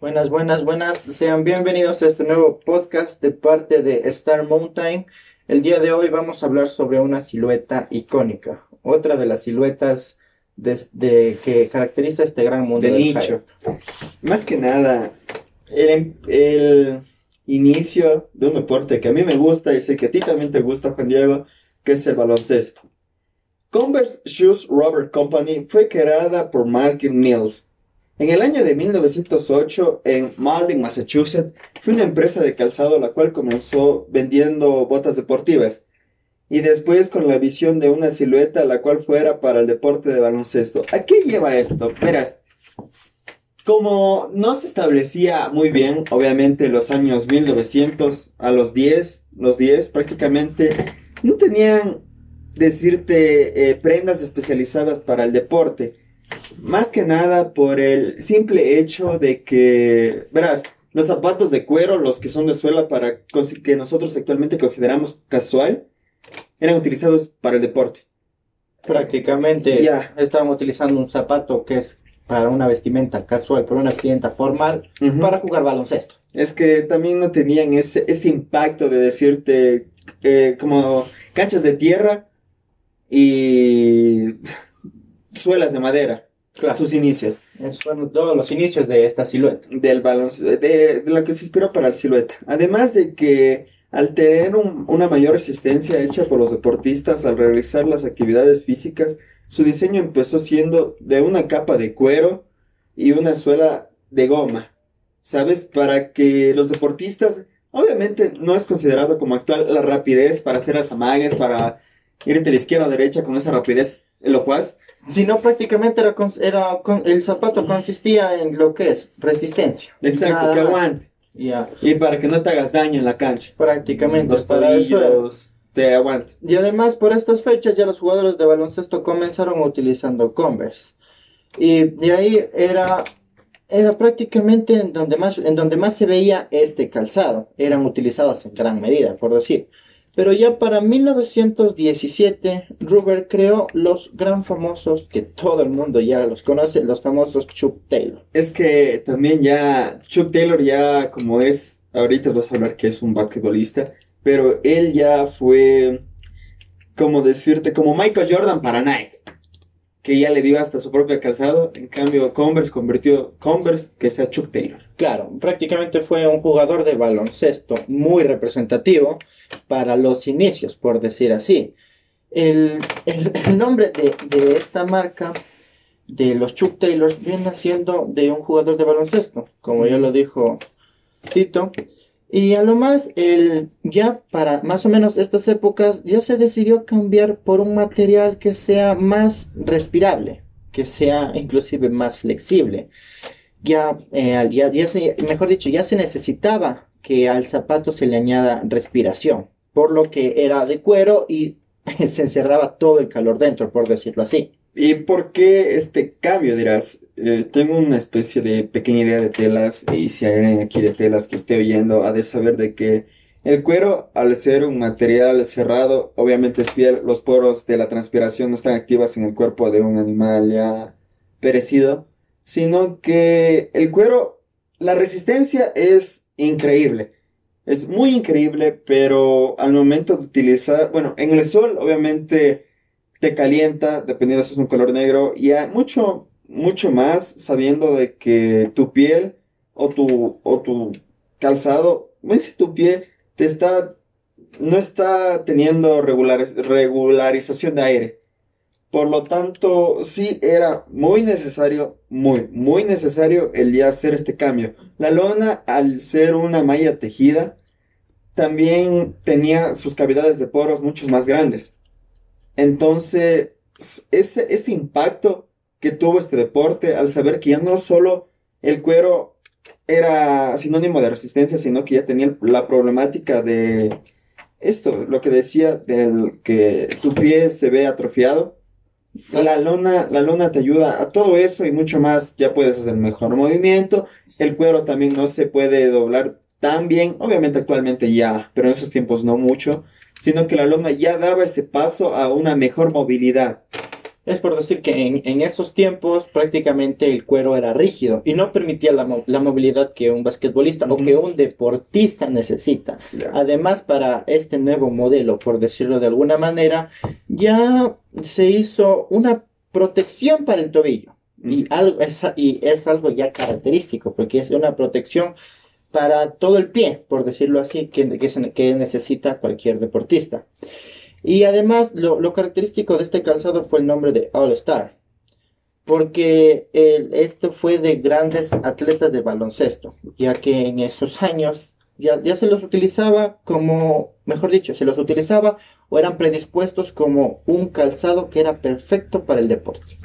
Buenas, buenas, buenas. Sean bienvenidos a este nuevo podcast de parte de Star Mountain. El día de hoy vamos a hablar sobre una silueta icónica, otra de las siluetas de, que caracteriza este gran mundo de nicho. Más que nada, el, el inicio de un deporte que a mí me gusta y sé que a ti también te gusta, Juan Diego, que es el baloncesto. Converse Shoes Rubber Company fue creada por Malcolm Mills. En el año de 1908, en Malden, Massachusetts, fue una empresa de calzado la cual comenzó vendiendo botas deportivas y después con la visión de una silueta la cual fuera para el deporte de baloncesto. ¿A qué lleva esto? Verás, como no se establecía muy bien, obviamente los años 1900 a los 10, los 10 prácticamente no tenían decirte eh, prendas especializadas para el deporte. Más que nada por el simple hecho de que, verás, los zapatos de cuero, los que son de suela para que nosotros actualmente consideramos casual, eran utilizados para el deporte. Prácticamente ya estaban utilizando un zapato que es para una vestimenta casual, para una vestimenta formal, para jugar baloncesto. Es que también no tenían ese, ese impacto de decirte eh, como canchas de tierra y suelas de madera. Claro. Sus inicios. fueron todos los inicios de esta silueta. Del baloncesto, de, de, lo que se inspiró para la silueta. Además de que al tener una mayor resistencia hecha por los deportistas al realizar las actividades físicas, su diseño empezó siendo de una capa de cuero y una suela de goma, ¿sabes? Para que los deportistas, obviamente no es considerado como actual la rapidez para hacer las amagues, para irte de la izquierda a derecha con esa rapidez locuaz. Sino prácticamente era, era el zapato consistía en lo que es resistencia. Exacto, que aguante. Y para que no te hagas daño en la cancha. Prácticamente. Los para te aguante. Y además, por estas fechas ya los jugadores de baloncesto comenzaron utilizando Converse. Y de ahí era, era prácticamente en donde, más, en donde más se veía este calzado. Eran utilizados en gran medida, por decir. Pero ya para 1917, Ruber creó los gran famosos que todo el mundo ya los conoce, los famosos Chuck Taylor. Es que también ya Chuck Taylor ya como es, ahorita vas a hablar que es un basquetbolista, pero él ya fue, como decirte, como Michael Jordan para Nike, que ya le dio hasta su propio calzado, en cambio Converse convirtió Converse que sea Chuck Taylor. Claro, prácticamente fue un jugador de baloncesto muy representativo para los inicios, por decir así. El, nombre de, de, esta marca de los Chuck Taylors viene siendo de un jugador de baloncesto, como ya lo dijo Tito. Y a lo más, el, ya para más o menos estas épocas, ya se decidió cambiar por un material que sea más respirable, que sea inclusive más flexible. Ya, eh, ya, se, mejor dicho, ya se necesitaba que al zapato se le añada respiración, por lo que era de cuero y se encerraba todo el calor dentro, por decirlo así. ¿Y por qué este cambio? Dirás, eh, tengo una especie de pequeña idea de telas y si hay alguien aquí de telas que esté oyendo ha de saber de que el cuero, al ser un material cerrado, obviamente es piel, los poros de la transpiración no están activas en el cuerpo de un animal ya perecido, sino que el cuero, la resistencia es increíble. Es muy increíble, pero al momento de utilizar, bueno, en el sol obviamente te calienta, dependiendo si es un color negro, y mucho, mucho más sabiendo de que tu piel o tu, o tu calzado, si tu piel te está, no está teniendo regularización de aire. Por lo tanto, sí era muy necesario, muy, muy necesario el día hacer este cambio. La lona, al ser una malla tejida, también tenía sus cavidades de poros mucho más grandes. Entonces, ese, ese impacto que tuvo este deporte al saber que ya no solo el cuero era sinónimo de resistencia, sino que ya tenía la problemática de esto, lo que decía, del que tu pie se ve atrofiado. La lona, la lona te ayuda a todo eso y mucho más. Ya puedes hacer mejor movimiento. El cuero también no se puede doblar tan bien. Obviamente actualmente ya, pero en esos tiempos no mucho sino que la lona ya daba ese paso a una mejor movilidad. Es por decir que en, en esos tiempos prácticamente el cuero era rígido y no permitía la, la movilidad que un basquetbolista o que un deportista necesita. Ya. Además, para este nuevo modelo, por decirlo de alguna manera, ya se hizo una protección para el tobillo. Y, algo, es, y es algo ya característico, porque es una protección para todo el pie, por decirlo así, que, que, necesita cualquier deportista. Y además, lo, característico de este calzado fue el nombre de All Star, porque esto fue de grandes atletas de baloncesto, ya que en esos años ya, se los utilizaba como, mejor dicho, se los utilizaba o eran predispuestos como un calzado que era perfecto para el deporte.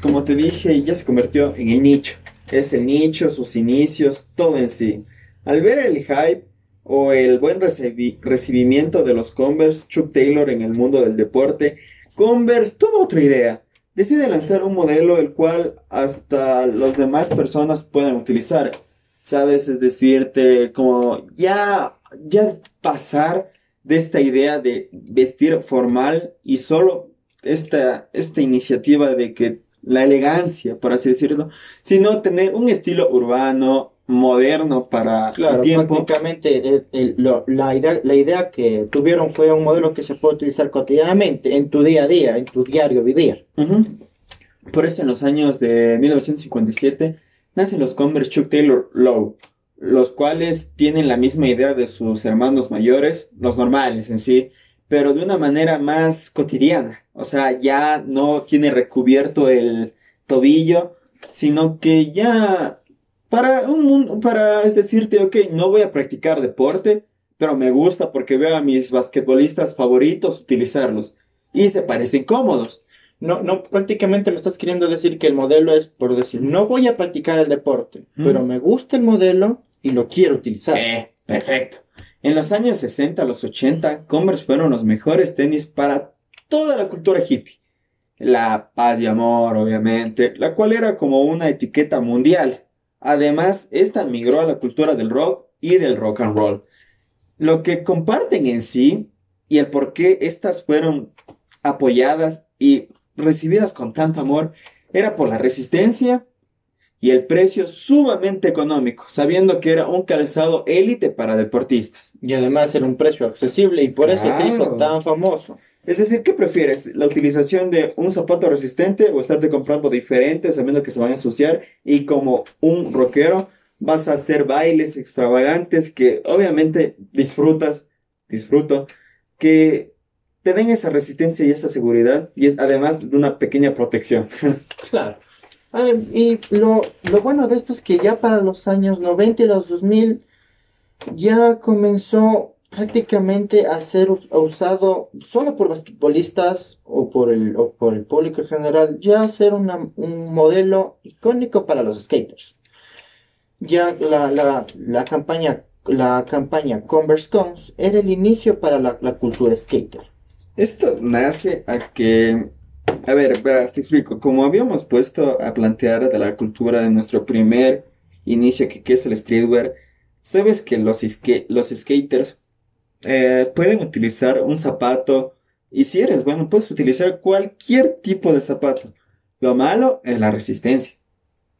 Como te dije, ya se convirtió en el nicho. Es el nicho, sus inicios, todo en sí. Al ver el hype o el buen recibi- recibimiento de los Converse, Chuck Taylor en el mundo del deporte, Converse tuvo otra idea. Decide lanzar un modelo el cual hasta las demás personas pueden utilizar. ¿Sabes? Es decirte, como ya, ya pasar de esta idea de vestir formal y solo esta, esta iniciativa de que la elegancia, por así decirlo, sino tener un estilo urbano, moderno para el Claro, tiempo. prácticamente el- el- lo- la, idea, la idea que tuvieron fue un modelo que se puede utilizar cotidianamente en tu día a día, en tu diario vivir. Por eso en los años de 1957 nacen los Converse Chuck Taylor Low, los cuales tienen la misma idea de sus hermanos mayores, los normales en sí, pero de una manera más cotidiana. O sea, ya no tiene recubierto el tobillo, sino que ya para un para es decirte, ok, no voy a practicar deporte, pero me gusta porque veo a mis basquetbolistas favoritos utilizarlos y se parecen cómodos. No, no, prácticamente me estás queriendo decir que el modelo es por decir, no voy a practicar el deporte, Mm. pero me gusta el modelo y lo quiero utilizar. Eh, perfecto. En los años 60 a los 80, Converse fueron los mejores tenis para toda la cultura hippie. La paz y amor, obviamente, la cual era como una etiqueta mundial. Además, esta migró a la cultura del rock y del rock and roll. Lo que comparten en sí y el por qué estas fueron apoyadas y recibidas con tanto amor era por la resistencia y el precio sumamente económico, sabiendo que era un calzado élite para deportistas. Y además era un precio accesible y por eso se hizo Claro. tan famoso. Es decir, ¿qué prefieres? ¿La utilización de un zapato resistente o estarte comprando diferente sabiendo que se van a ensuciar y como un rockero vas a hacer bailes extravagantes que obviamente disfrutas, disfruto, que te den esa resistencia y esa seguridad y es además de una pequeña protección. Claro. Ah, y lo, lo bueno de esto es que ya para los años 90 y los 2000 ya comenzó prácticamente a ser usado solo por basquetbolistas o por el, o por el público en general, ya a ser una- un modelo icónico para los skaters. Ya la, la, la campaña, la campaña Converse Cons era el inicio para la, la cultura skater. Esto nace a que, a ver, verás, te explico. Como habíamos puesto a plantear de la cultura de nuestro primer inicio, que, que es el streetwear, sabes que los, ska- los skaters eh, pueden utilizar un zapato y si eres bueno, puedes utilizar cualquier tipo de zapato. Lo malo es la resistencia.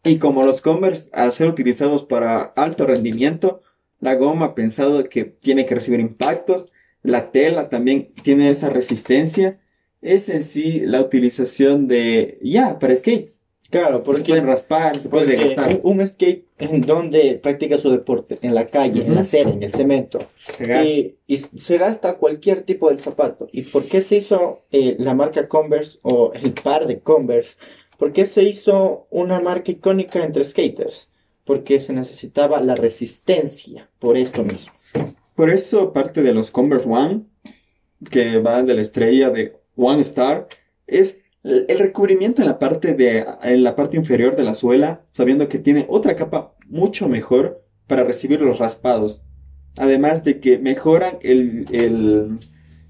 Y como los Converse, al ser utilizados para alto rendimiento, la goma pensado que tiene que recibir impactos la tela también tiene esa resistencia. Es en sí la utilización de, ya, para skate. Claro, Se porque pueden raspar, se puede desgastar. un, un skate en donde practica su deporte, en la calle, en la acera, en el cemento, Se gasta. y, y se gasta cualquier tipo de zapato. ¿Y por qué se hizo eh, la marca Converse o el par de Converse? ¿Por qué se hizo una marca icónica entre skaters? Porque se necesitaba la resistencia por esto mismo. Por eso parte de los Converse One, que va de la estrella de One Star, es el recubrimiento en la parte de, en la parte inferior de la suela, sabiendo que tiene otra capa mucho mejor para recibir los raspados. Además de que mejoran el, el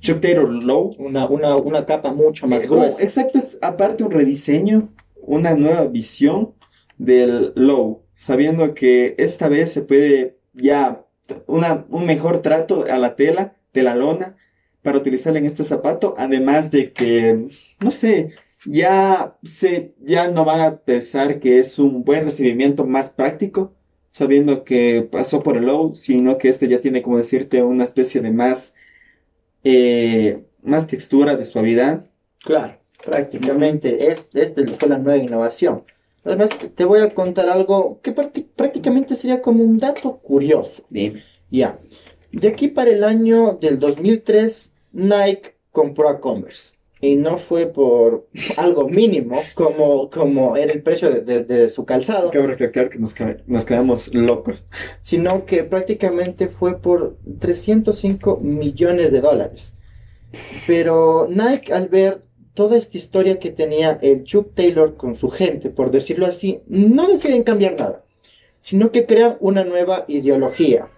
Chuck Taylor Low Una, una, una capa mucho más gruesa. exacto, es aparte un rediseño, una nueva visión del low, sabiendo que esta vez se puede ya una, un mejor trato a la tela de la lona para utilizarla en este zapato, además de que, no sé, ya, se, ya no van a pensar que es un buen recibimiento más práctico, sabiendo que pasó por el low, sino que este ya tiene, como decirte, una especie de más, eh, más textura, de suavidad. Claro, prácticamente, esta fue la nueva innovación. Además, te voy a contar algo que prácticamente sería como un dato curioso. Dime. Ya. De aquí para el año del 2003, Nike compró a Converse. Y no fue por algo mínimo como, como era el precio de, su calzado. Cabe recalcar que nos, nos, quedamos locos. Sino que prácticamente fue por 305 millones de dólares. Pero Nike al ver toda esta historia que tenía el Chuck Taylor con su gente, por decirlo así, no deciden cambiar nada, sino que crean una nueva ideología.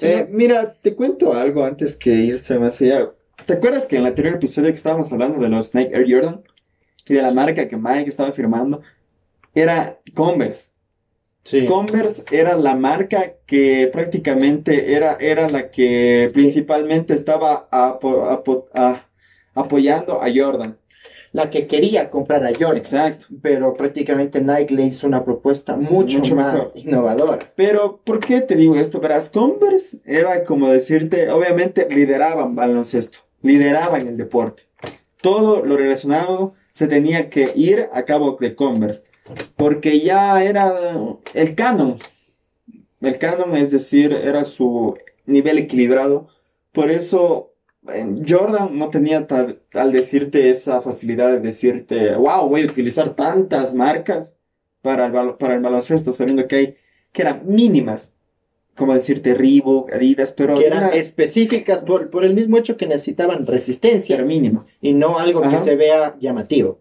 Eh, mira, te cuento algo antes que irse más allá. ¿Te acuerdas que en el anterior episodio que estábamos hablando de los Nike Air Jordan y de la marca que Mike estaba firmando? Era Converse. Sí. Converse era la marca que prácticamente era, era la que principalmente estaba apoyando a Jordan. La que quería comprar a Jordan. Exacto. Pero prácticamente Nike le hizo una propuesta mucho, más innovadora. Pero, ¿por qué te digo esto? Verás, Converse era como decirte, obviamente lideraban baloncesto lideraban el deporte. Todo lo relacionado se tenía que ir a cabo de Converse, porque ya era el canon. El canon, es decir, era su nivel equilibrado. Por eso Jordan no tenía tal, al decirte esa facilidad de decirte, wow, voy a utilizar tantas marcas para el, para el baloncesto, sabiendo que hay que eran mínimas como decirte Reebok, Adidas, pero que eran específicas por, por, el mismo hecho que necesitaban resistencia. Mínimo. Y no algo que se vea llamativo.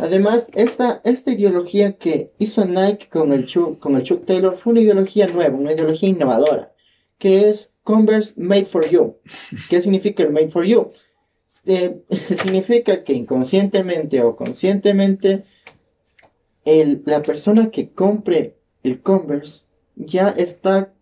Además, esta, esta ideología que hizo Nike con el, Chuck, con el Chuck Taylor fue una ideología nueva, una ideología innovadora, que es Converse Made for You. ¿Qué significa el Made for You? Eh, significa que inconscientemente o conscientemente el, la persona que compre el Converse ya está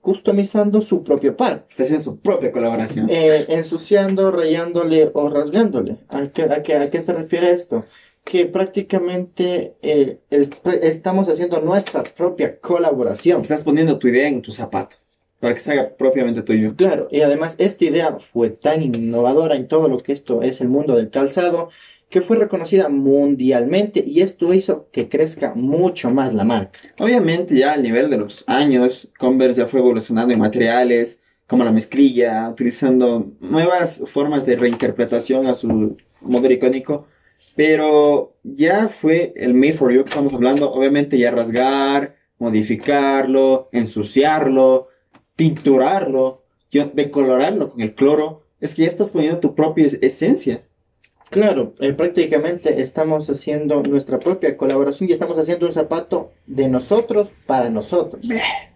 customizando su propio par. Está haciendo su propia colaboración. Eh, ensuciando, rayándole o rasgándole. ¿A qué, a, qué, se refiere esto? Que prácticamente eh, estamos haciendo nuestra propia colaboración. Estás poniendo tu idea en tu zapato para que se haga propiamente tuyo. Claro, y además esta idea fue tan innovadora en todo lo que esto es el mundo del calzado que fue reconocida mundialmente y esto hizo que crezca mucho más la marca. Obviamente ya al nivel de los años, Converse ya fue evolucionando en materiales como la mezclilla, utilizando nuevas formas de reinterpretación a su modelo icónico, pero ya fue el Made for You que estamos hablando, obviamente ya rasgar, modificarlo, ensuciarlo, tinturarlo, decolorarlo con el cloro, es que ya estás poniendo tu propia esencia. Claro, eh, prácticamente estamos haciendo nuestra propia colaboración y estamos haciendo un zapato de nosotros para nosotros.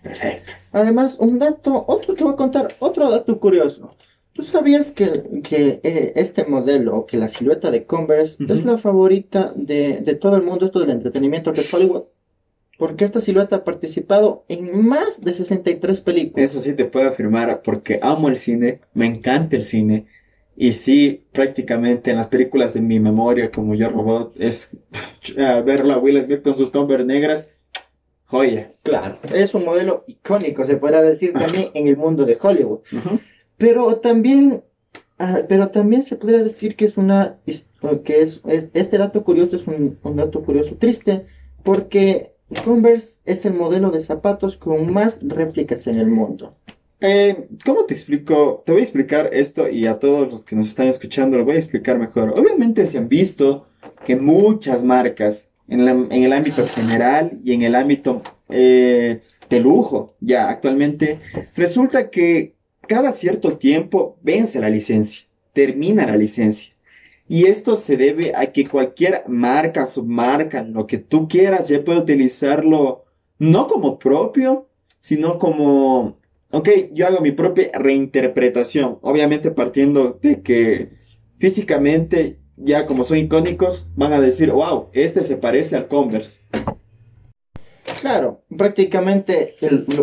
Perfecto. Además, un dato, otro te voy a contar, otro dato curioso. ¿Tú sabías que, que eh, este modelo, que la silueta de Converse, es la favorita de, de, todo el mundo, esto del entretenimiento que es Hollywood? Porque esta silueta ha participado en más de 63 películas. Eso sí te puedo afirmar, porque amo el cine, me encanta el cine. Y sí, prácticamente en las películas de mi memoria, como Yo Robot, es verla a Will Smith con sus Converse negras, joya. Claro, es un modelo icónico, se podrá decir también en el mundo de Hollywood. Pero también, ah, pero también se podría decir que es una, que es, este dato curioso es un, un dato curioso triste, porque Converse es el modelo de zapatos con más réplicas en el mundo. Eh, ¿Cómo te explico? Te voy a explicar esto y a todos los que nos están escuchando lo voy a explicar mejor. Obviamente se han visto que muchas marcas en, el ámbito general y en el ámbito eh, de lujo, ya actualmente, resulta que cada cierto tiempo vence la licencia, termina la licencia. Y esto se debe a que cualquier marca, submarca, lo que tú quieras, ya puede utilizarlo no como propio, sino como ok, yo hago mi propia reinterpretación, obviamente partiendo de que físicamente, ya como son icónicos, van a decir, wow, este se parece al Converse. Claro, prácticamente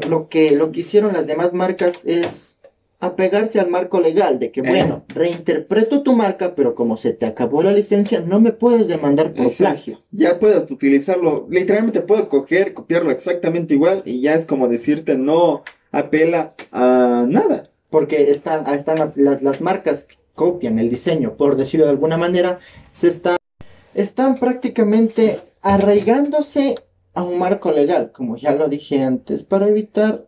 lo, que, lo que hicieron las demás marcas es apegarse al marco legal de que, Eh. bueno, reinterpreto tu marca, pero como se te acabó la licencia, no me puedes demandar por Exacto. plagio. Ya puedes utilizarlo, literalmente puedo coger, copiarlo exactamente igual y ya es como decirte no apela a nada. Porque están, están las, las marcas que copian el diseño, por decirlo de alguna manera, se están, están prácticamente arraigándose a un marco legal, como ya lo dije antes, para evitar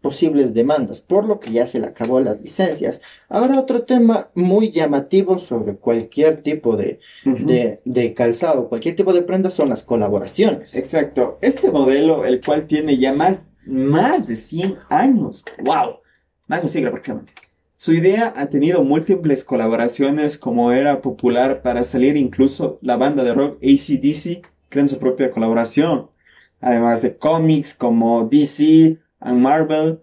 posibles demandas, por lo que ya se le acabó las licencias. Ahora otro tema muy llamativo sobre cualquier tipo de, de, de calzado, cualquier tipo de prenda son las colaboraciones. Exacto. Este modelo, el cual tiene ya más, más de 100 años. ¡Wow! Más de un siglo prácticamente. Su idea ha tenido múltiples colaboraciones, como era popular para salir incluso la banda de rock ACDC, creando su propia colaboración. Además de cómics como DC y Marvel,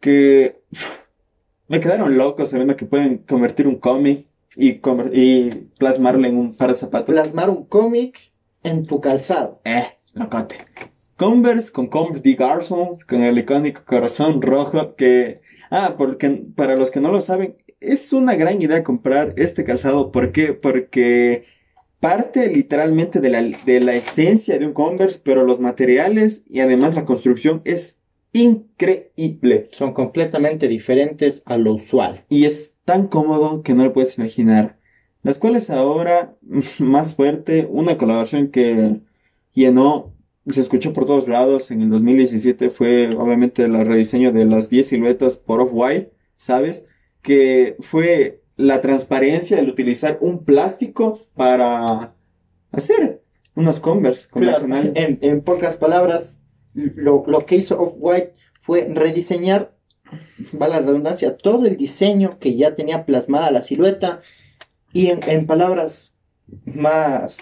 que me quedaron locos sabiendo que pueden convertir un cómic y, y plasmarlo en un par de zapatos. Plasmar un cómic en tu calzado. Eh, locote. Converse con Converse de Garson, con el icónico corazón rojo que... Ah, porque para los que no lo saben, es una gran idea comprar este calzado. ¿Por qué? Porque parte literalmente de la, de la esencia de un Converse, pero los materiales y además la construcción es increíble. Son completamente diferentes a lo usual. Y es tan cómodo que no lo puedes imaginar. Las cuales ahora, más fuerte, una colaboración que llenó, se escuchó por todos lados en el 2017 fue obviamente el rediseño de las 10 siluetas por Off-White, ¿sabes? Que fue la transparencia, el utilizar un plástico para hacer unas Converse Claro, convencionales. en, en pocas palabras, lo, lo que hizo Off-White fue rediseñar, va la redundancia, todo el diseño que ya tenía plasmada la silueta y en, en palabras más,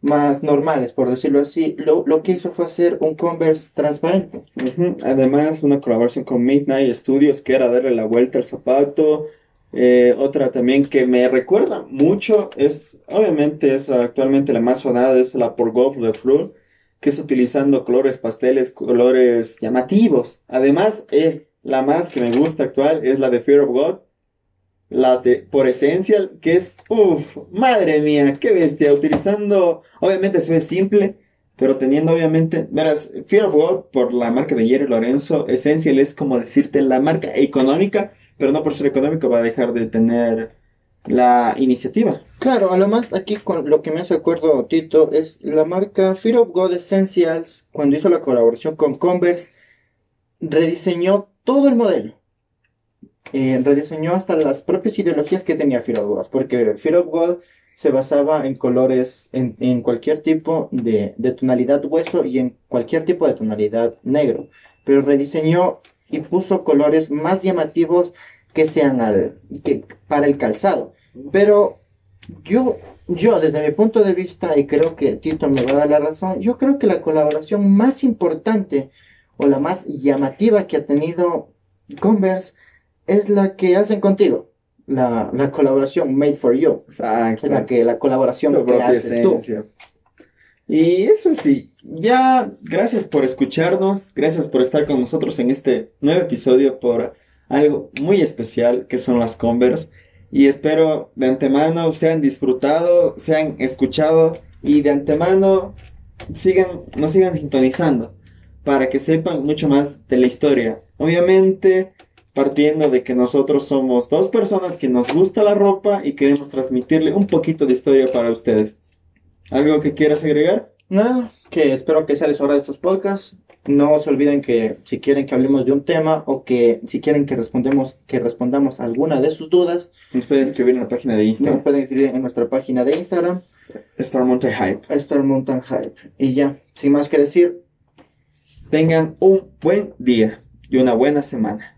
más normales, por decirlo así, lo, lo que hizo fue hacer un Converse transparente. Además, una colaboración con Midnight Studios que era darle la vuelta al zapato. Eh, otra también que me recuerda mucho es, obviamente, es actualmente la más sonada, es la por Golf de Fleur, que es utilizando colores pasteles, colores llamativos. Además, eh, la más que me gusta actual es la de Fear of God, las de por Essential, que es, uff, madre mía, qué bestia, utilizando, obviamente se ve simple, pero teniendo obviamente, verás, Fear of God por la marca de Jerry Lorenzo, Essential es como decirte la marca económica, pero no por ser económico va a dejar de tener la iniciativa. Claro, a lo más aquí con lo que me hace acuerdo Tito es la marca Fear of God Essentials cuando hizo la colaboración con Converse rediseñó todo el modelo. Eh, rediseñó hasta las propias ideologías que tenía Fear of God, porque Fear of God se basaba en colores, en, cualquier tipo de, de tonalidad hueso y en cualquier tipo de tonalidad negro, pero rediseñó y puso colores más llamativos que sean al, que, para el calzado. Pero yo, yo, desde mi punto de vista, y creo que Tito me va a dar la razón, yo creo que la colaboración más importante o la más llamativa que ha tenido Converse es la que hacen contigo. La, la colaboración Made for You. Exacto. La, que, la colaboración Tu que haces tú. esencia. Y eso sí, ya gracias por escucharnos, gracias por estar con nosotros en este nuevo episodio por algo muy especial que son las Converse. Y espero de antemano sean disfrutado, sean escuchado y de antemano sigan, nos sigan sintonizando para que sepan mucho más de la historia. Obviamente, partiendo de que nosotros somos dos personas que nos gusta la ropa y queremos transmitirle un poquito de historia para ustedes. ¿Algo que quieras agregar? Nada, que espero que sea les hora de estos podcasts. No se olviden que si quieren que hablemos de un tema o que si quieren que respondemos, que respondamos alguna de sus dudas, Nos pueden escribir en la página de nos Instagram, pueden escribir en nuestra página de Instagram, Star Mountain Hype. Star Mountain Hype. Y ya, sin más que decir, Tengan un buen día y una buena semana.